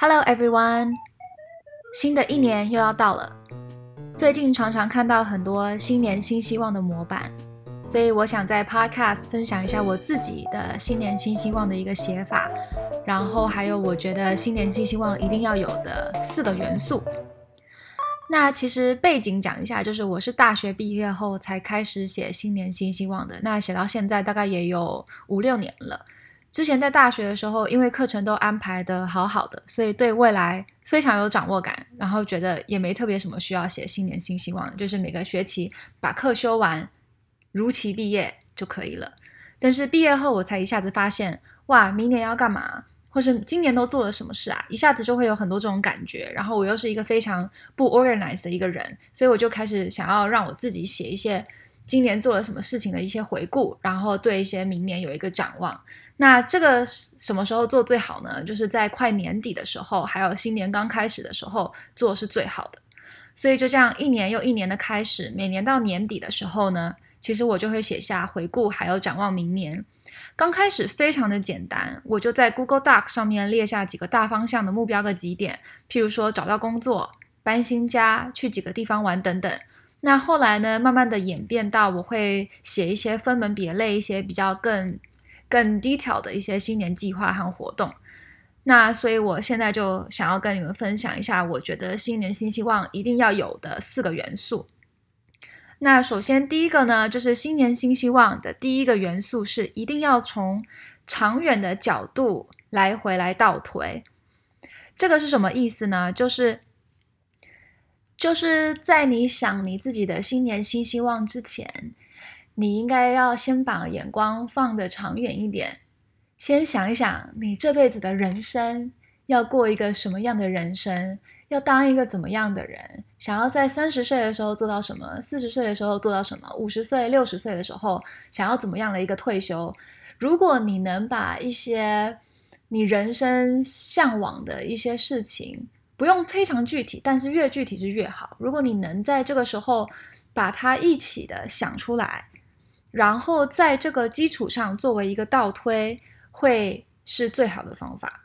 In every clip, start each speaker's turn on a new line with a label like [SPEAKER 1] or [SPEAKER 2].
[SPEAKER 1] Hello everyone，新的一年又要到了。最近常常看到很多新年新希望的模板，所以我想在 Podcast 分享一下我自己的新年新希望的一个写法，然后还有我觉得新年新希望一定要有的四个元素。那其实背景讲一下，就是我是大学毕业后才开始写新年新希望的，那写到现在大概也有五六年了。之前在大学的时候，因为课程都安排得好好的，所以对未来非常有掌握感，然后觉得也没特别什么需要写新年新希望，就是每个学期把课修完，如期毕业就可以了。但是毕业后，我才一下子发现，哇，明年要干嘛，或是今年都做了什么事啊？一下子就会有很多这种感觉。然后我又是一个非常不 organized 的一个人，所以我就开始想要让我自己写一些今年做了什么事情的一些回顾，然后对一些明年有一个展望。那这个什么时候做最好呢？就是在快年底的时候，还有新年刚开始的时候做是最好的。所以就这样一年又一年的开始，每年到年底的时候呢，其实我就会写下回顾，还有展望明年。刚开始非常的简单，我就在 Google Doc 上面列下几个大方向的目标和几点，譬如说找到工作、搬新家、去几个地方玩等等。那后来呢，慢慢的演变到我会写一些分门别类、一些比较更。更 detail 的一些新年计划和活动，那所以我现在就想要跟你们分享一下，我觉得新年新希望一定要有的四个元素。那首先第一个呢，就是新年新希望的第一个元素是一定要从长远的角度来回来倒推。这个是什么意思呢？就是就是在你想你自己的新年新希望之前。你应该要先把眼光放得长远一点，先想一想你这辈子的人生要过一个什么样的人生，要当一个怎么样的人，想要在三十岁的时候做到什么，四十岁的时候做到什么，五十岁、六十岁的时候想要怎么样的一个退休。如果你能把一些你人生向往的一些事情，不用非常具体，但是越具体是越好。如果你能在这个时候把它一起的想出来。然后在这个基础上作为一个倒推，会是最好的方法。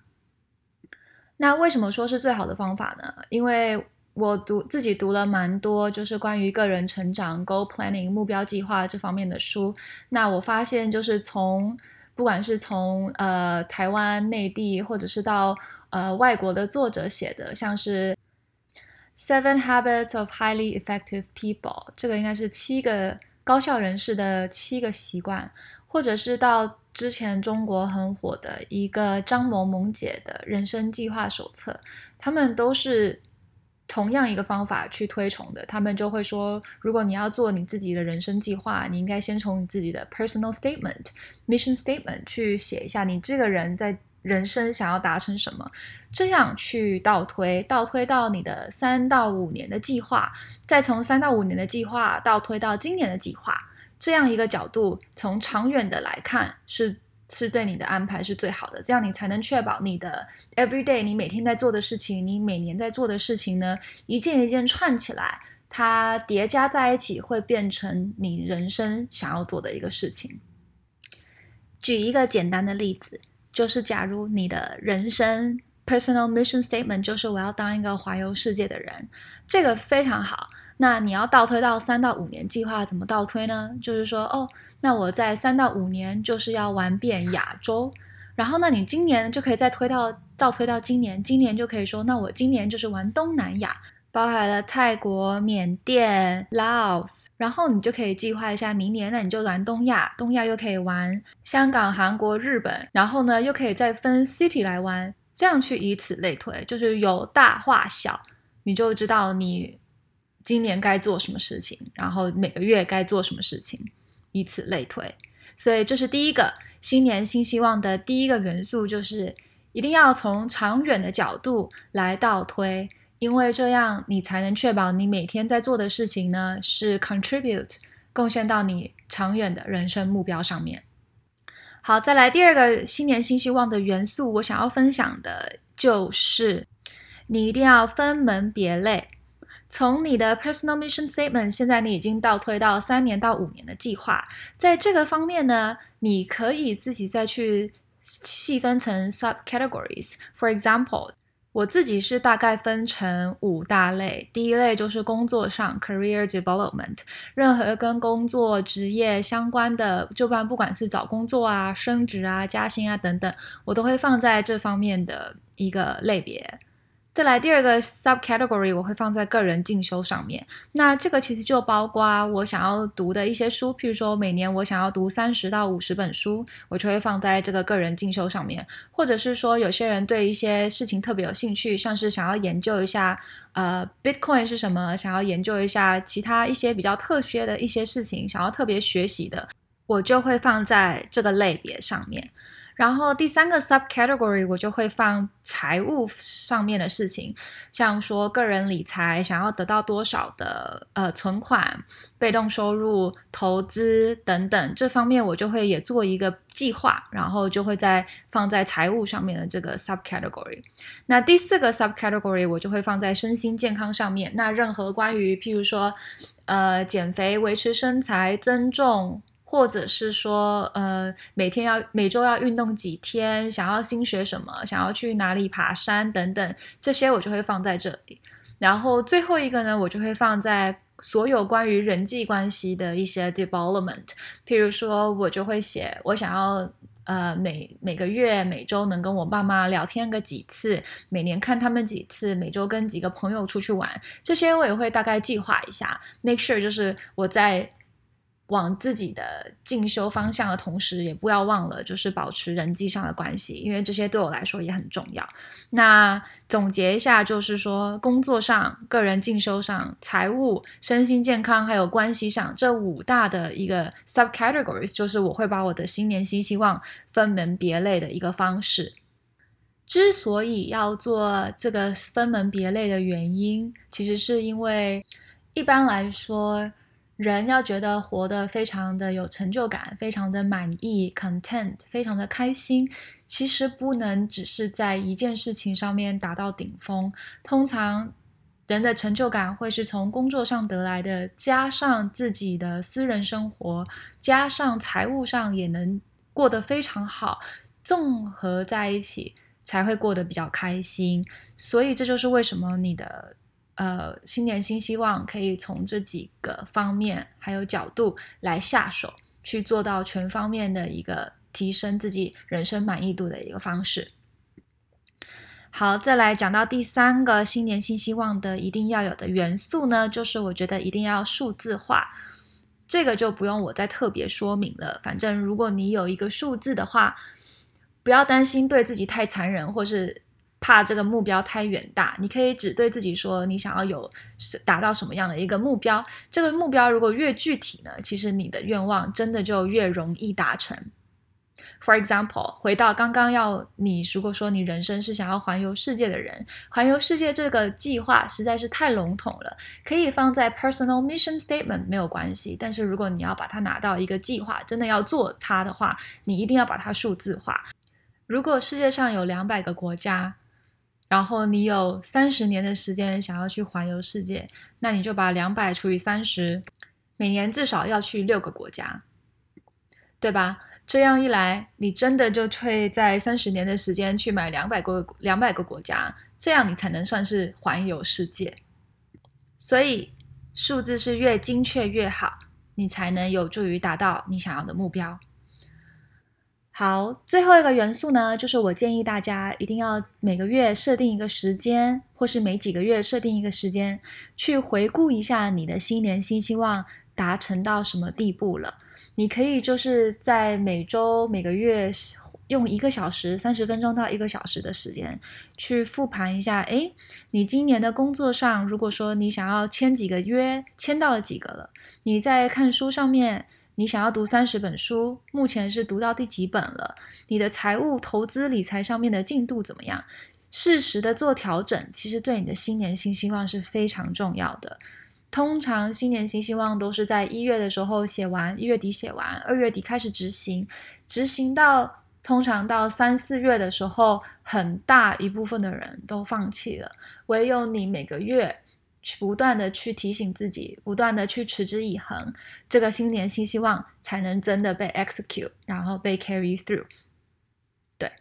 [SPEAKER 1] 那为什么说是最好的方法呢？因为我读自己读了蛮多，就是关于个人成长、goal planning、目标计划这方面的书。那我发现，就是从不管是从呃台湾、内地，或者是到呃外国的作者写的，像是《Seven Habits of Highly Effective People》，这个应该是七个。高效人士的七个习惯，或者是到之前中国很火的一个张萌萌姐的人生计划手册，他们都是同样一个方法去推崇的。他们就会说，如果你要做你自己的人生计划，你应该先从你自己的 personal statement、mission statement 去写一下你这个人在。人生想要达成什么？这样去倒推，倒推到你的三到五年的计划，再从三到五年的计划倒推到今年的计划，这样一个角度，从长远的来看，是是对你的安排是最好的。这样你才能确保你的 every day，你每天在做的事情，你每年在做的事情呢，一件一件串起来，它叠加在一起，会变成你人生想要做的一个事情。举一个简单的例子。就是，假如你的人生 personal mission statement 就是我要当一个环游世界的人，这个非常好。那你要倒推到三到五年计划，怎么倒推呢？就是说，哦，那我在三到五年就是要玩遍亚洲，然后那你今年就可以再推到倒推到今年，今年就可以说，那我今年就是玩东南亚。包含了泰国、缅甸、Laos，然后你就可以计划一下明年，那你就玩东亚，东亚又可以玩香港、韩国、日本，然后呢又可以再分 city 来玩，这样去以此类推，就是有大化小，你就知道你今年该做什么事情，然后每个月该做什么事情，以此类推。所以这是第一个新年新希望的第一个元素，就是一定要从长远的角度来倒推。因为这样，你才能确保你每天在做的事情呢，是 contribute 贡献到你长远的人生目标上面。好，再来第二个新年新希望的元素，我想要分享的就是，你一定要分门别类，从你的 personal mission statement，现在你已经倒推到三年到五年的计划，在这个方面呢，你可以自己再去细分成 subcategories，for example。我自己是大概分成五大类，第一类就是工作上 career development，任何跟工作职业相关的，就不管不管是找工作啊、升职啊、加薪啊等等，我都会放在这方面的一个类别。再来第二个 subcategory，我会放在个人进修上面。那这个其实就包括我想要读的一些书，譬如说每年我想要读三十到五十本书，我就会放在这个个人进修上面。或者是说有些人对一些事情特别有兴趣，像是想要研究一下呃 Bitcoin 是什么，想要研究一下其他一些比较特殊的一些事情，想要特别学习的，我就会放在这个类别上面。然后第三个 subcategory 我就会放财务上面的事情，像说个人理财，想要得到多少的呃存款、被动收入、投资等等这方面，我就会也做一个计划，然后就会再放在财务上面的这个 subcategory。那第四个 subcategory 我就会放在身心健康上面，那任何关于譬如说呃减肥、维持身材、增重。或者是说，呃，每天要每周要运动几天，想要新学什么，想要去哪里爬山等等，这些我就会放在这里。然后最后一个呢，我就会放在所有关于人际关系的一些 development。譬如说，我就会写我想要，呃，每每个月、每周能跟我爸妈聊天个几次，每年看他们几次，每周跟几个朋友出去玩，这些我也会大概计划一下，make sure 就是我在。往自己的进修方向的同时，也不要忘了就是保持人际上的关系，因为这些对我来说也很重要。那总结一下，就是说工作上、个人进修上、财务、身心健康还有关系上这五大的一个 subcategories，就是我会把我的新年新希望分门别类的一个方式。之所以要做这个分门别类的原因，其实是因为一般来说。人要觉得活得非常的有成就感，非常的满意，content，非常的开心，其实不能只是在一件事情上面达到顶峰。通常人的成就感会是从工作上得来的，加上自己的私人生活，加上财务上也能过得非常好，综合在一起才会过得比较开心。所以这就是为什么你的。呃，新年新希望可以从这几个方面还有角度来下手，去做到全方面的一个提升自己人生满意度的一个方式。好，再来讲到第三个新年新希望的一定要有的元素呢，就是我觉得一定要数字化。这个就不用我再特别说明了，反正如果你有一个数字的话，不要担心对自己太残忍，或是。怕这个目标太远大，你可以只对自己说，你想要有达到什么样的一个目标。这个目标如果越具体呢，其实你的愿望真的就越容易达成。For example，回到刚刚要你，如果说你人生是想要环游世界的人，环游世界这个计划实在是太笼统了，可以放在 personal mission statement 没有关系。但是如果你要把它拿到一个计划，真的要做它的话，你一定要把它数字化。如果世界上有两百个国家，然后你有三十年的时间想要去环游世界，那你就把两百除以三十，每年至少要去六个国家，对吧？这样一来，你真的就会在三十年的时间去买两百个两百个国家，这样你才能算是环游世界。所以数字是越精确越好，你才能有助于达到你想要的目标。好，最后一个元素呢，就是我建议大家一定要每个月设定一个时间，或是每几个月设定一个时间，去回顾一下你的新年新希望达成到什么地步了。你可以就是在每周、每个月用一个小时、三十分钟到一个小时的时间去复盘一下。诶，你今年的工作上，如果说你想要签几个约，签到了几个了？你在看书上面。你想要读三十本书，目前是读到第几本了？你的财务、投资、理财上面的进度怎么样？适时的做调整，其实对你的新年新希望是非常重要的。通常新年新希望都是在一月的时候写完，一月底写完，二月底开始执行，执行到通常到三四月的时候，很大一部分的人都放弃了，唯有你每个月。不断的去提醒自己，不断的去持之以恒，这个新年新希望才能真的被 execute，然后被 carry through。对，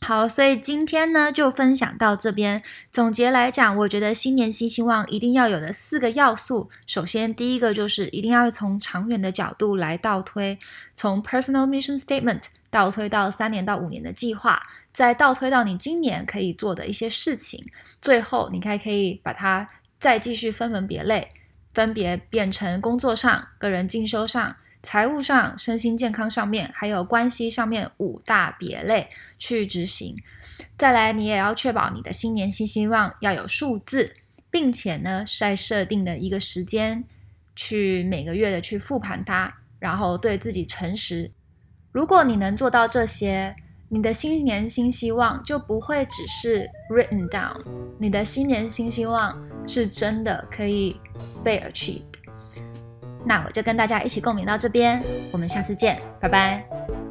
[SPEAKER 1] 好，所以今天呢就分享到这边。总结来讲，我觉得新年新希望一定要有的四个要素，首先第一个就是一定要从长远的角度来倒推，从 personal mission statement 倒推到三年到五年的计划，再倒推到你今年可以做的一些事情，最后你还可以把它再继续分门别类，分别变成工作上、个人进修上。财务上、身心健康上面，还有关系上面五大别类去执行。再来，你也要确保你的新年新希望要有数字，并且呢，在设定的一个时间去每个月的去复盘它，然后对自己诚实。如果你能做到这些，你的新年新希望就不会只是 written down，你的新年新希望是真的可以被 achieve。那我就跟大家一起共勉到这边，我们下次见，拜拜。